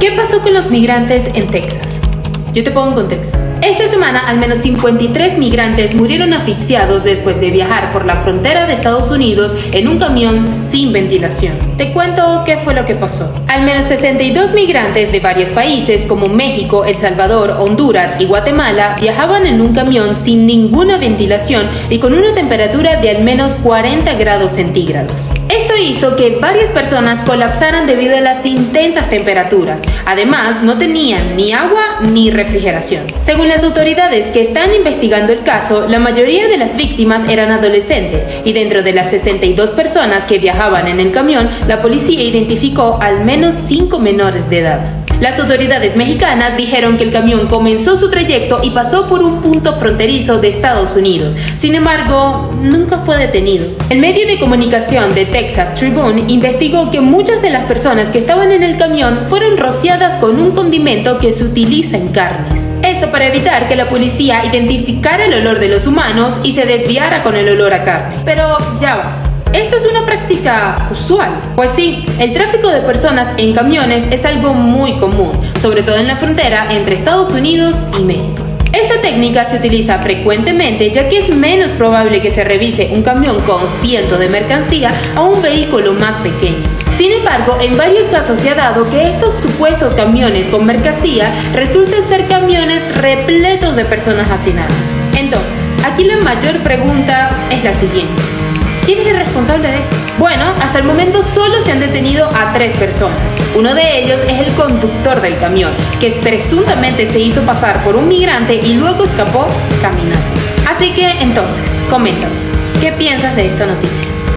¿Qué pasó con los migrantes en Texas? Yo te pongo en contexto. Esta semana, al menos 53 migrantes murieron asfixiados después de viajar por la frontera de Estados Unidos en un camión sin ventilación. Te cuento qué fue lo que pasó. Al menos 62 migrantes de varios países como México, El Salvador, Honduras y Guatemala viajaban en un camión sin ninguna ventilación y con una temperatura de al menos 40 grados centígrados. Hizo que varias personas colapsaran debido a las intensas temperaturas. Además, no tenían ni agua ni refrigeración. Según las autoridades que están investigando el caso, la mayoría de las víctimas eran adolescentes y dentro de las 62 personas que viajaban en el camión, la policía identificó al menos 5 menores de edad. Las autoridades mexicanas dijeron que el camión comenzó su trayecto y pasó por un punto fronterizo de Estados Unidos. Sin embargo, nunca fue detenido. El medio de comunicación de Texas Tribune investigó que muchas de las personas que estaban en el camión fueron rociadas con un condimento que se utiliza en carnes. Esto para evitar que la policía identificara el olor de los humanos y se desviara con el olor a carne. Pero ya va. Esto es una práctica usual. Pues sí, el tráfico de personas en camiones es algo muy común, sobre todo en la frontera entre Estados Unidos y México. Esta técnica se utiliza frecuentemente ya que es menos probable que se revise un camión con cientos de mercancía a un vehículo más pequeño. Sin embargo, en varios casos se ha dado que estos supuestos camiones con mercancía resultan ser camiones repletos de personas hacinadas. Entonces, aquí la mayor pregunta es la siguiente. ¿Quién es el responsable de esto? Bueno, hasta el momento solo se han detenido a tres personas. Uno de ellos es el conductor del camión, que presuntamente se hizo pasar por un migrante y luego escapó caminando. Así que entonces, coméntame, ¿qué piensas de esta noticia?